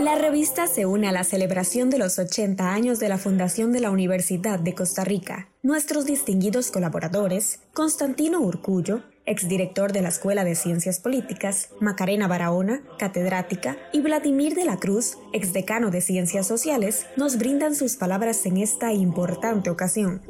La revista se une a la celebración de los 80 años de la fundación de la Universidad de Costa Rica. Nuestros distinguidos colaboradores, Constantino Urcullo, exdirector de la Escuela de Ciencias Políticas, Macarena Barahona, catedrática, y Vladimir de la Cruz, exdecano de Ciencias Sociales, nos brindan sus palabras en esta importante ocasión.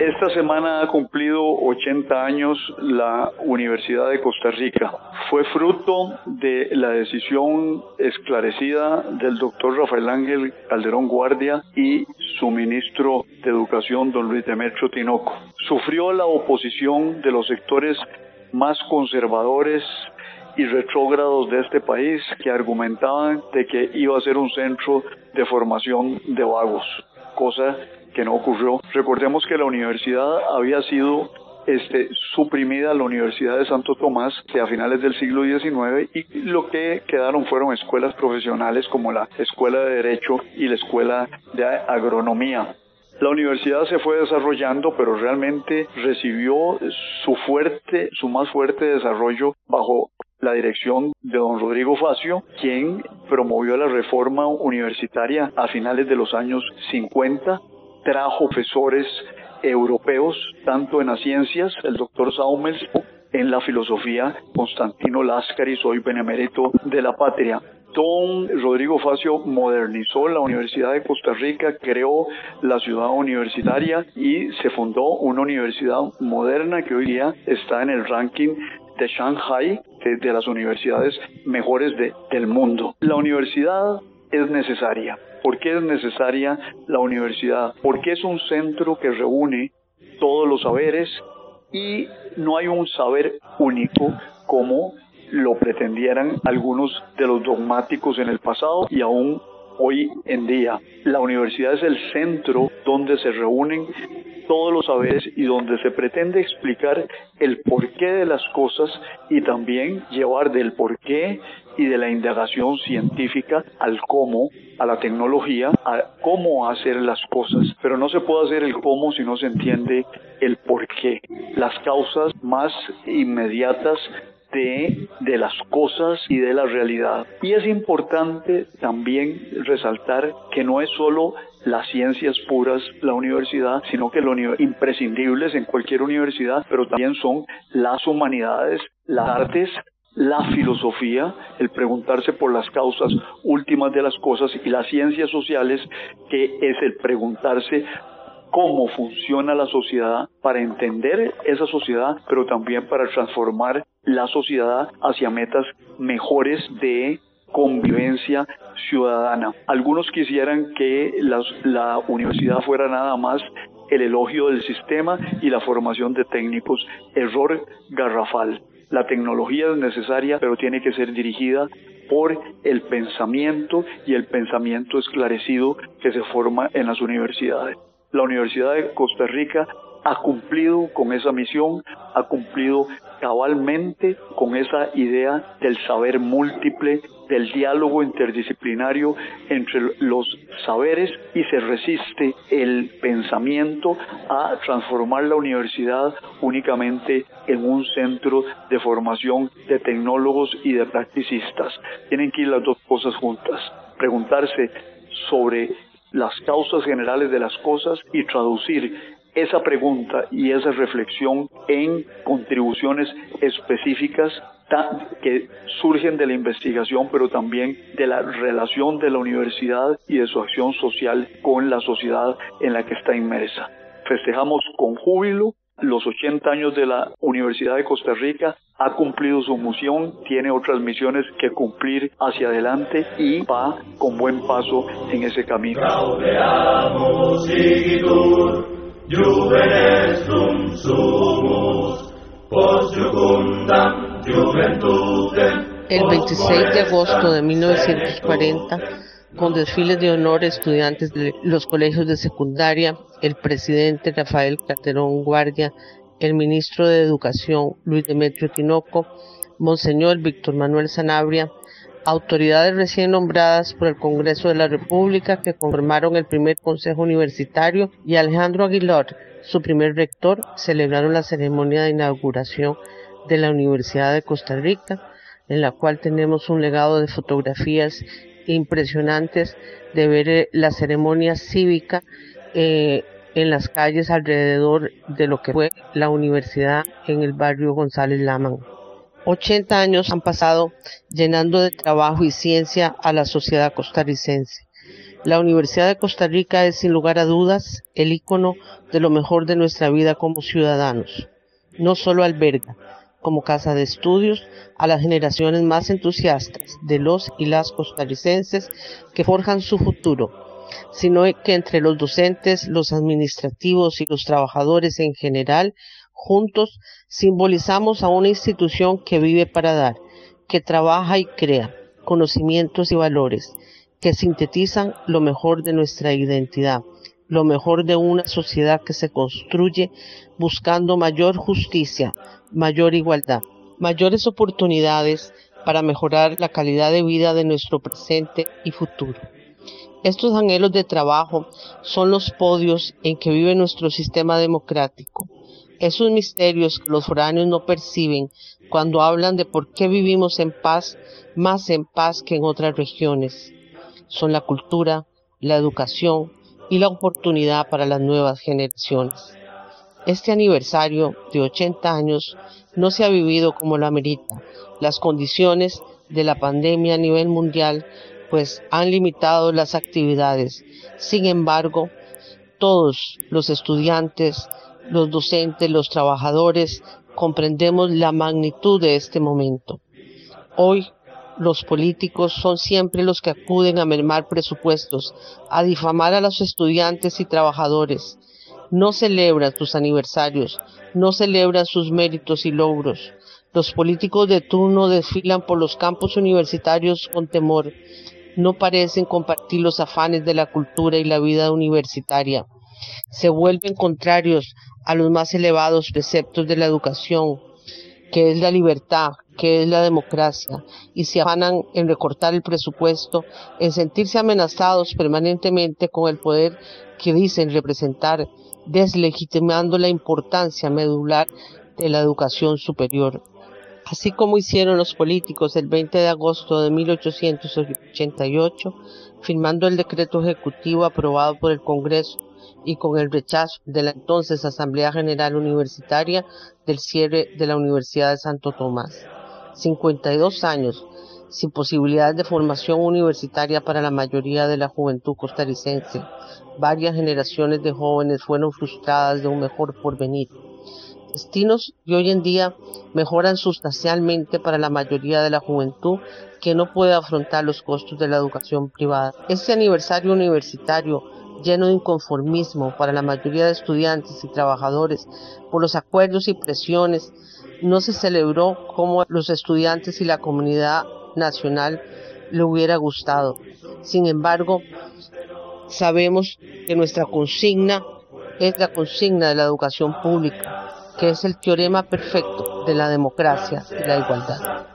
Esta semana ha cumplido 80 años la Universidad de Costa Rica. Fue fruto de la decisión esclarecida del doctor Rafael Ángel Calderón Guardia y su ministro de Educación, don Luis Demetrio Tinoco. Sufrió la oposición de los sectores más conservadores y retrógrados de este país que argumentaban de que iba a ser un centro de formación de vagos, cosa que no ocurrió. Recordemos que la universidad había sido este, suprimida la Universidad de Santo Tomás a finales del siglo XIX y lo que quedaron fueron escuelas profesionales como la Escuela de Derecho y la Escuela de Agronomía. La universidad se fue desarrollando, pero realmente recibió su fuerte, su más fuerte desarrollo bajo la dirección de don Rodrigo Facio, quien promovió la reforma universitaria a finales de los años 50 trajo profesores europeos, tanto en las ciencias, el doctor Saumels, en la filosofía, Constantino Lascari, soy benemérito de la patria. Don Rodrigo Facio modernizó la Universidad de Costa Rica, creó la ciudad universitaria y se fundó una universidad moderna que hoy día está en el ranking de Shanghai, de, las universidades mejores del mundo. La universidad es necesaria. ¿Por qué es necesaria la universidad? Porque es un centro que reúne todos los saberes y no hay un saber único como lo pretendieran algunos de los dogmáticos en el pasado y aún hoy en día. La universidad es el centro donde se reúnen todos los saberes y donde se pretende explicar el porqué de las cosas y también llevar del porqué y de la indagación científica al cómo, a la tecnología, a cómo hacer las cosas. Pero no se puede hacer el cómo si no se entiende el porqué. Las causas más inmediatas de, de, las cosas y de la realidad. Y es importante también resaltar que no es solo las ciencias puras la universidad, sino que lo imprescindibles en cualquier universidad, pero también son las humanidades, las artes, la filosofía, el preguntarse por las causas últimas de las cosas y las ciencias sociales, que es el preguntarse cómo funciona la sociedad para entender esa sociedad, pero también para transformar la sociedad hacia metas mejores de convivencia ciudadana. Algunos quisieran que la universidad fuera nada más el elogio del sistema y la formación de técnicos. Error garrafal. La tecnología es necesaria, pero tiene que ser dirigida por el pensamiento y el pensamiento esclarecido que se forma en las universidades. La Universidad de Costa Rica ha cumplido con esa misión, ha cumplido cabalmente con esa idea del saber múltiple, del diálogo interdisciplinario entre los saberes y se resiste el pensamiento a transformar la universidad únicamente en un centro de formación de tecnólogos y de practicistas. Tienen que ir las dos cosas juntas. Preguntarse sobre las causas generales de las cosas y traducir esa pregunta y esa reflexión en contribuciones específicas que surgen de la investigación, pero también de la relación de la universidad y de su acción social con la sociedad en la que está inmersa. Festejamos con júbilo los 80 años de la Universidad de Costa Rica, ha cumplido su misión, tiene otras misiones que cumplir hacia adelante y va con buen paso en ese camino. El 26 de agosto de 1940, con desfiles de honor estudiantes de los colegios de secundaria, el presidente Rafael Calderón Guardia, el ministro de Educación Luis Demetrio Tinoco, Monseñor Víctor Manuel Sanabria, autoridades recién nombradas por el Congreso de la República que conformaron el primer Consejo Universitario y Alejandro Aguilar, su primer rector, celebraron la ceremonia de inauguración de la Universidad de Costa Rica, en la cual tenemos un legado de fotografías impresionantes de ver eh, la ceremonia cívica eh, en las calles alrededor de lo que fue la universidad en el barrio González Laman. 80 años han pasado llenando de trabajo y ciencia a la sociedad costarricense. La Universidad de Costa Rica es sin lugar a dudas el icono de lo mejor de nuestra vida como ciudadanos. No solo alberga como casa de estudios a las generaciones más entusiastas de los y las costarricenses que forjan su futuro, sino que entre los docentes, los administrativos y los trabajadores en general Juntos simbolizamos a una institución que vive para dar, que trabaja y crea conocimientos y valores, que sintetizan lo mejor de nuestra identidad, lo mejor de una sociedad que se construye buscando mayor justicia, mayor igualdad, mayores oportunidades para mejorar la calidad de vida de nuestro presente y futuro. Estos anhelos de trabajo son los podios en que vive nuestro sistema democrático, esos misterios que los foráneos no perciben cuando hablan de por qué vivimos en paz, más en paz que en otras regiones. Son la cultura, la educación y la oportunidad para las nuevas generaciones. Este aniversario de 80 años no se ha vivido como la amerita. Las condiciones de la pandemia a nivel mundial pues han limitado las actividades. Sin embargo, todos los estudiantes, los docentes, los trabajadores, comprendemos la magnitud de este momento. Hoy los políticos son siempre los que acuden a mermar presupuestos, a difamar a los estudiantes y trabajadores. No celebran sus aniversarios, no celebran sus méritos y logros. Los políticos de turno desfilan por los campos universitarios con temor. No parecen compartir los afanes de la cultura y la vida universitaria. Se vuelven contrarios a los más elevados preceptos de la educación, que es la libertad, que es la democracia, y se afanan en recortar el presupuesto, en sentirse amenazados permanentemente con el poder que dicen representar, deslegitimando la importancia medular de la educación superior. Así como hicieron los políticos el 20 de agosto de 1888, firmando el decreto ejecutivo aprobado por el Congreso y con el rechazo de la entonces Asamblea General Universitaria del cierre de la Universidad de Santo Tomás. 52 años sin posibilidades de formación universitaria para la mayoría de la juventud costarricense. Varias generaciones de jóvenes fueron frustradas de un mejor porvenir. Destinos que hoy en día mejoran sustancialmente para la mayoría de la juventud que no puede afrontar los costos de la educación privada. Este aniversario universitario lleno de inconformismo para la mayoría de estudiantes y trabajadores por los acuerdos y presiones, no se celebró como los estudiantes y la comunidad nacional le hubiera gustado. Sin embargo, sabemos que nuestra consigna es la consigna de la educación pública, que es el teorema perfecto de la democracia y la igualdad.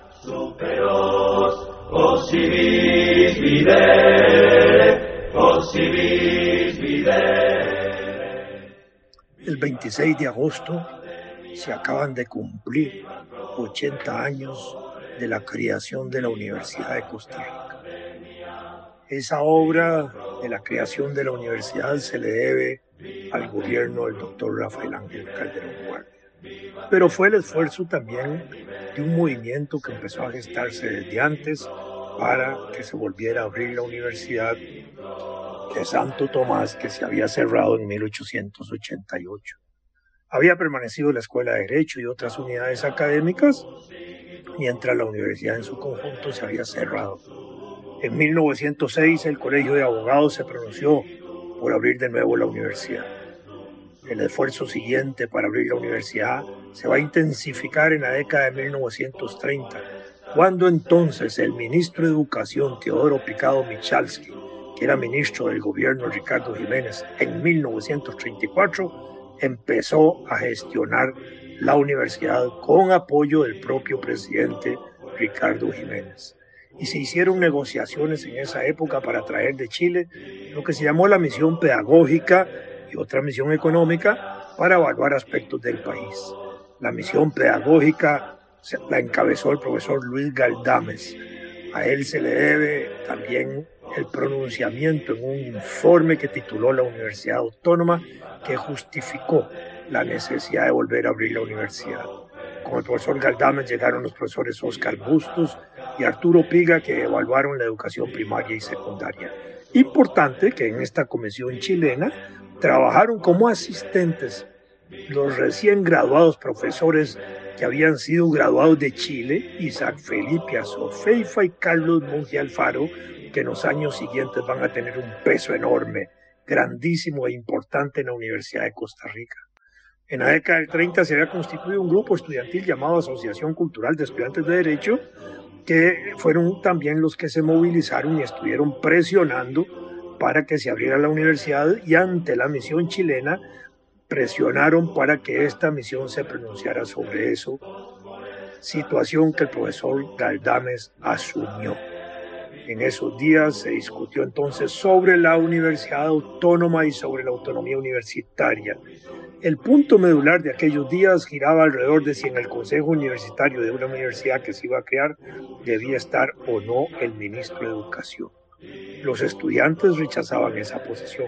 El 26 de agosto se acaban de cumplir 80 años de la creación de la Universidad de Costa Rica. Esa obra de la creación de la universidad se le debe al gobierno del doctor Rafael Ángel Calderón Guardia. Pero fue el esfuerzo también de un movimiento que empezó a gestarse desde antes para que se volviera a abrir la universidad de Santo Tomás que se había cerrado en 1888. Había permanecido la Escuela de Derecho y otras unidades académicas, mientras la universidad en su conjunto se había cerrado. En 1906 el Colegio de Abogados se pronunció por abrir de nuevo la universidad. El esfuerzo siguiente para abrir la universidad se va a intensificar en la década de 1930, cuando entonces el ministro de Educación Teodoro Picado Michalski que era ministro del gobierno Ricardo Jiménez en 1934, empezó a gestionar la universidad con apoyo del propio presidente Ricardo Jiménez. y se hicieron negociaciones en esa época para traer de Chile lo que se llamó la misión pedagógica y otra misión económica para evaluar aspectos del país. La misión pedagógica la encabezó el profesor Luis Galdames. A él se le debe también el pronunciamiento en un informe que tituló la Universidad Autónoma que justificó la necesidad de volver a abrir la universidad. Con el profesor Galdames llegaron los profesores Oscar Bustos y Arturo Piga que evaluaron la educación primaria y secundaria. Importante que en esta comisión chilena trabajaron como asistentes los recién graduados profesores que habían sido graduados de Chile, Isaac Felipe Azofeifa y Carlos Monge Alfaro, que en los años siguientes van a tener un peso enorme, grandísimo e importante en la Universidad de Costa Rica. En la década del 30 se había constituido un grupo estudiantil llamado Asociación Cultural de Estudiantes de Derecho, que fueron también los que se movilizaron y estuvieron presionando para que se abriera la universidad y ante la misión chilena presionaron para que esta misión se pronunciara sobre eso, situación que el profesor Galdames asumió. En esos días se discutió entonces sobre la universidad autónoma y sobre la autonomía universitaria. El punto medular de aquellos días giraba alrededor de si en el consejo universitario de una universidad que se iba a crear debía estar o no el ministro de Educación. Los estudiantes rechazaban esa posición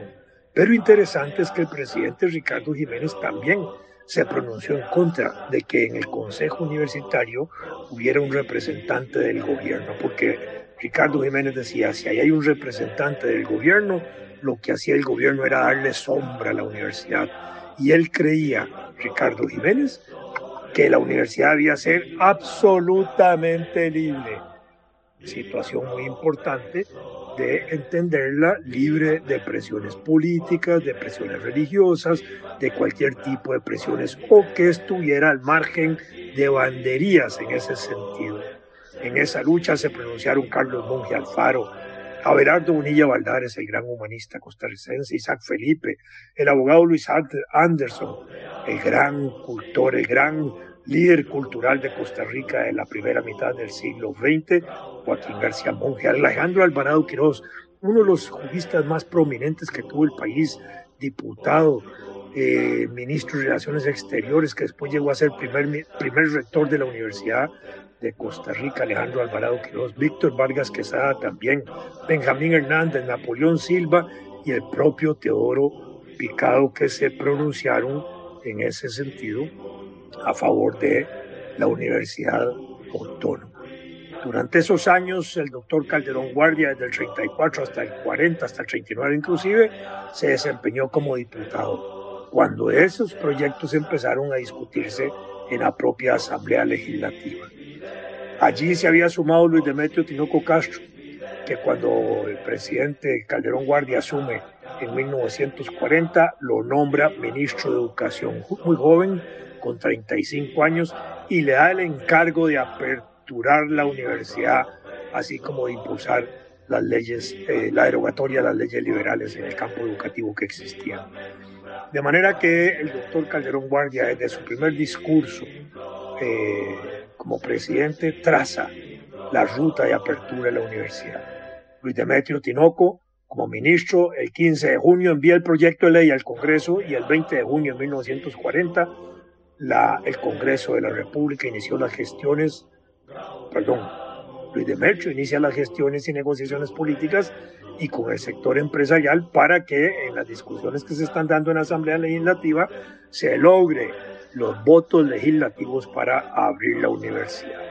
pero interesante es que el presidente Ricardo Jiménez también se pronunció en contra de que en el Consejo Universitario hubiera un representante del gobierno, porque Ricardo Jiménez decía, si ahí hay un representante del gobierno, lo que hacía el gobierno era darle sombra a la universidad. Y él creía, Ricardo Jiménez, que la universidad debía ser absolutamente libre. Situación muy importante de entenderla libre de presiones políticas, de presiones religiosas, de cualquier tipo de presiones o que estuviera al margen de banderías en ese sentido. En esa lucha se pronunciaron Carlos Monge Alfaro, Abelardo Bonilla Valdares, el gran humanista costarricense, Isaac Felipe, el abogado Luis Anderson, el gran cultor, el gran líder cultural de Costa Rica de la primera mitad del siglo XX, Joaquín García Monge, Alejandro Alvarado Quiroz, uno de los juristas más prominentes que tuvo el país, diputado, eh, ministro de Relaciones Exteriores, que después llegó a ser primer, primer rector de la Universidad de Costa Rica, Alejandro Alvarado Quiroz, Víctor Vargas Quesada también, Benjamín Hernández, Napoleón Silva y el propio Teodoro Picado, que se pronunciaron en ese sentido a favor de la Universidad Autónoma. Durante esos años, el doctor Calderón Guardia, desde el 34 hasta el 40, hasta el 39 inclusive, se desempeñó como diputado, cuando esos proyectos empezaron a discutirse en la propia Asamblea Legislativa. Allí se había sumado Luis Demetrio Tinoco Castro, que cuando el presidente Calderón Guardia asume en 1940, lo nombra ministro de Educación, muy joven, con 35 años y le da el encargo de aperturar la universidad, así como de impulsar las leyes, eh, la derogatoria de las leyes liberales en el campo educativo que existían. De manera que el doctor Calderón Guardia, desde su primer discurso eh, como presidente, traza la ruta de apertura de la universidad. Luis Demetrio Tinoco, como ministro, el 15 de junio envía el proyecto de ley al Congreso y el 20 de junio de 1940 el Congreso de la República inició las gestiones, perdón, Luis Demetrio inicia las gestiones y negociaciones políticas y con el sector empresarial para que en las discusiones que se están dando en la Asamblea Legislativa se logre los votos legislativos para abrir la universidad.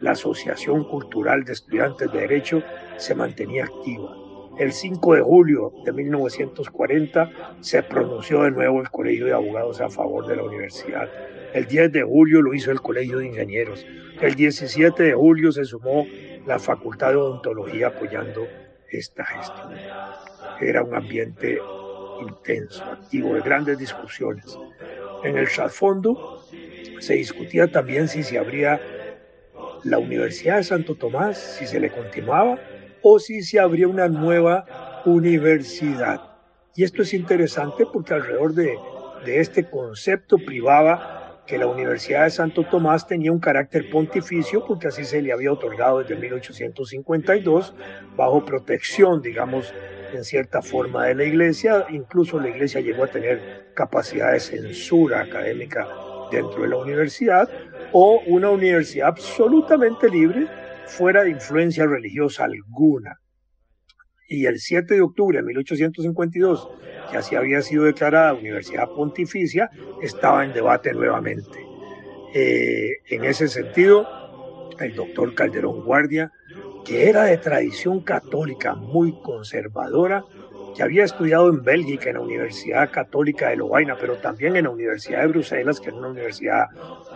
La Asociación Cultural de Estudiantes de Derecho se mantenía activa el 5 de julio de 1940 se pronunció de nuevo el Colegio de Abogados a favor de la universidad. El 10 de julio lo hizo el Colegio de Ingenieros. El 17 de julio se sumó la Facultad de Odontología apoyando esta gestión. Era un ambiente intenso, activo, de grandes discusiones. En el trasfondo se discutía también si se abría la Universidad de Santo Tomás, si se le continuaba o si se abría una nueva universidad. Y esto es interesante porque alrededor de, este concepto privaba que la Universidad de Santo Tomás tenía un carácter pontificio porque así se le había otorgado desde 1852 bajo protección, digamos, en cierta forma de la iglesia. Incluso la iglesia llegó a tener capacidad de censura académica dentro de la universidad o una universidad absolutamente libre fuera de influencia religiosa alguna. Y el 7 de octubre de 1852, que así había sido declarada Universidad Pontificia, estaba en debate nuevamente. Eh, en ese sentido, el doctor Calderón Guardia, que era de tradición católica muy conservadora, que había estudiado en Bélgica, en la Universidad Católica de Lovaina, pero también en la Universidad de Bruselas, que era una universidad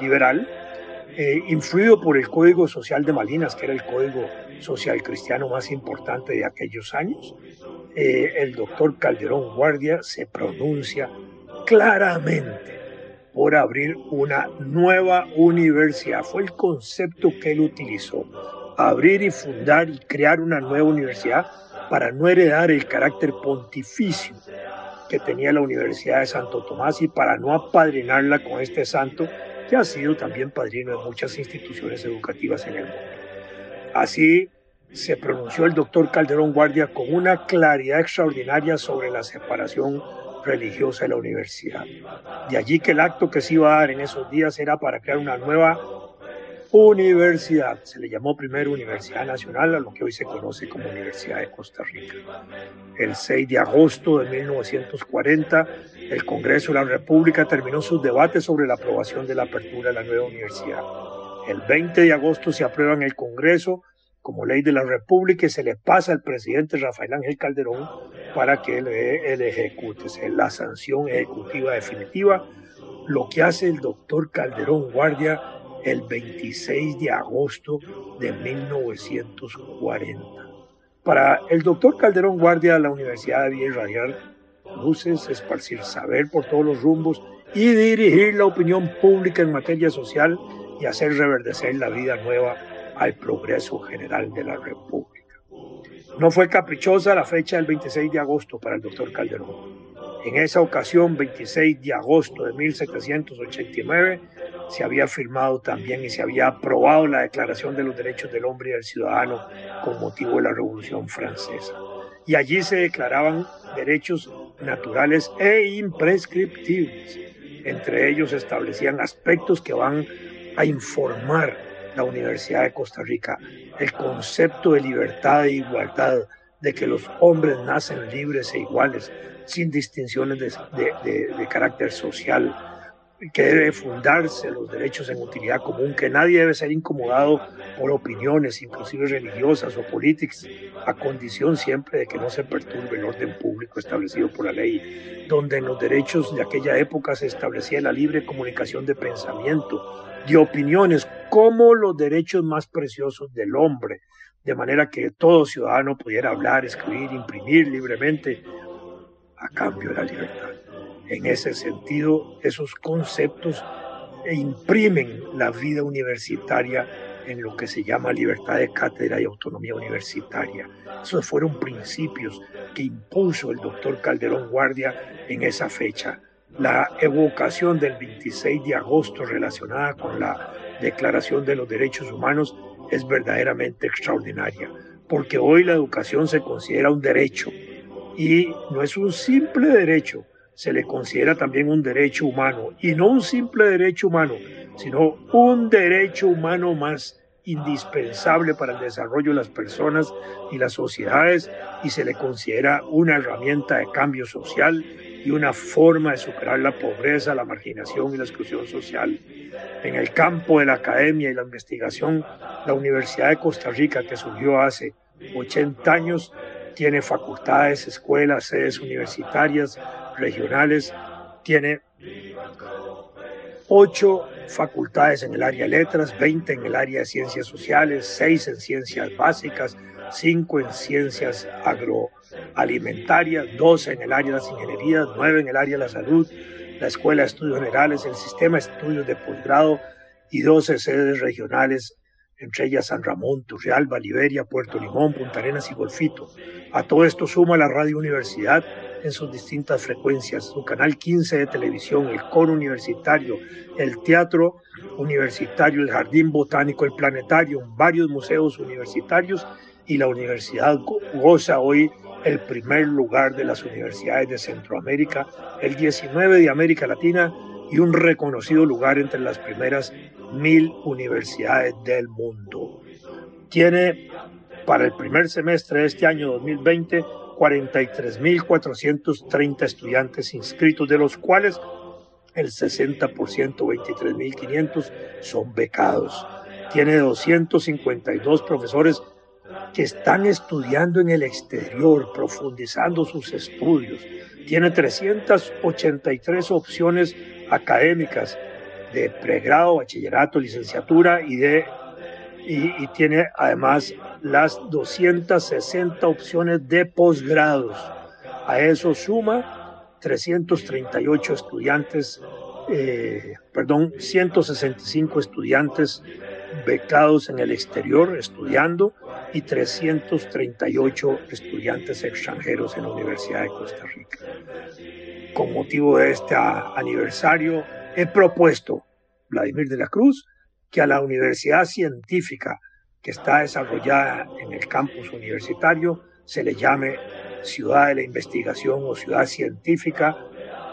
liberal, eh, influido por el Código Social de Malinas, que era el código social cristiano más importante de aquellos años, eh, el doctor Calderón Guardia se pronuncia claramente por abrir una nueva universidad. Fue el concepto que él utilizó, abrir y fundar y crear una nueva universidad para no heredar el carácter pontificio que tenía la Universidad de Santo Tomás y para no apadrinarla con este santo que ha sido también padrino de muchas instituciones educativas en el mundo. Así se pronunció el doctor Calderón Guardia con una claridad extraordinaria sobre la separación religiosa de la universidad. De allí que el acto que se iba a dar en esos días era para crear una nueva universidad. Se le llamó primero Universidad Nacional a lo que hoy se conoce como Universidad de Costa Rica. El 6 de agosto de 1940, el Congreso de la República terminó sus debates sobre la aprobación de la apertura de la nueva universidad. El 20 de agosto se aprueba en el Congreso como ley de la República y se le pasa al presidente Rafael Ángel Calderón para que él, ejecute, la sanción ejecutiva definitiva, lo que hace el doctor Calderón Guardia el 26 de agosto de 1940. Para el doctor Calderón Guardia, la universidad debía irradiar luces, esparcir saber por todos los rumbos y dirigir la opinión pública en materia social y hacer reverdecer la vida nueva al progreso general de la República. No fue caprichosa la fecha del 26 de agosto para el doctor Calderón. En esa ocasión, 26 de agosto de 1789, se había firmado también y se había aprobado la Declaración de los Derechos del Hombre y del Ciudadano con motivo de la Revolución Francesa. Y allí se declaraban derechos naturales e imprescriptibles. Entre ellos se establecían aspectos que van a informar la Universidad de Costa Rica, el concepto de libertad e igualdad, de que los hombres nacen libres e iguales, sin distinciones de, carácter social, que debe fundarse los derechos en utilidad común, que nadie debe ser incomodado por opiniones, inclusive religiosas o políticas, a condición siempre de que no se perturbe el orden público establecido por la ley, donde en los derechos de aquella época se establecía la libre comunicación de pensamiento, de opiniones, como los derechos más preciosos del hombre, de manera que todo ciudadano pudiera hablar, escribir, imprimir libremente a cambio de la libertad. En ese sentido, esos conceptos imprimen la vida universitaria en lo que se llama libertad de cátedra y autonomía universitaria. Esos fueron principios que impuso el doctor Calderón Guardia en esa fecha. La evocación del 26 de agosto relacionada con la Declaración de los Derechos Humanos es verdaderamente extraordinaria, porque hoy la educación se considera un derecho y no es un simple derecho, se le considera también un derecho humano, y no un simple derecho humano, sino un derecho humano más indispensable para el desarrollo de las personas y las sociedades, y se le considera una herramienta de cambio social y una forma de superar la pobreza, la marginación y la exclusión social. En el campo de la academia y la investigación, la Universidad de Costa Rica, que surgió hace 80 años, tiene facultades, escuelas, sedes universitarias, regionales, tiene ocho facultades en el área de letras, 20 en el área de ciencias sociales, seis en ciencias básicas, cinco en ciencias agroalimentarias, 12 en el área de las ingenierías, nueve en el área de la salud, la Escuela de Estudios Generales, el Sistema de Estudios de Posgrado y 12 sedes regionales entre ellas San Ramón, Turrialba, Liberia, Puerto Limón, Punta Arenas y Golfito. A todo esto suma la Radio Universidad, en sus distintas frecuencias, su canal 15 de televisión, el coro universitario, el teatro universitario, el jardín botánico, el planetario, varios museos universitarios y la universidad goza hoy el primer lugar de las universidades de Centroamérica, el 19 de América Latina y un reconocido lugar entre las primeras mil universidades del mundo. Tiene para el primer semestre de este año 2020 43.430 estudiantes inscritos, de los cuales el 60%, 23.500, son becados. Tiene 252 profesores que están estudiando en el exterior, profundizando sus estudios. Tiene 383 opciones académicas de pregrado, bachillerato, licenciatura y de y, tiene además las 260 opciones de posgrados. A eso suma 338 estudiantes, eh, perdón, 165 estudiantes becados en el exterior estudiando y 338 estudiantes extranjeros en la Universidad de Costa Rica. Con motivo de este aniversario, he propuesto, Vladimir de la Cruz, que a la universidad científica que está desarrollada en el campus universitario se le llame Ciudad de la Investigación o Ciudad Científica,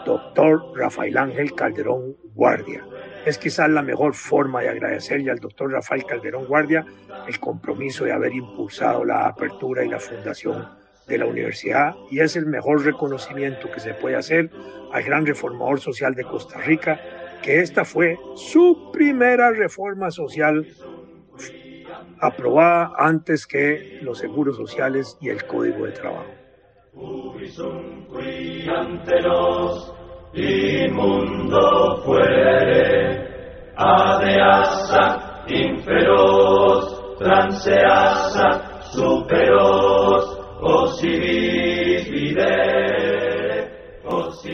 doctor Rafael Ángel Calderón Guardia. Es quizás la mejor forma de agradecerle al doctor Rafael Calderón Guardia el compromiso de haber impulsado la apertura y la fundación de la universidad y es el mejor reconocimiento que se puede hacer al gran reformador social de Costa Rica, que esta fue su primera reforma social aprobada antes que los seguros sociales y el código de trabajo. Superos, osivis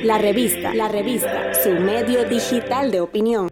La revista, la revista, su medio digital de opinión.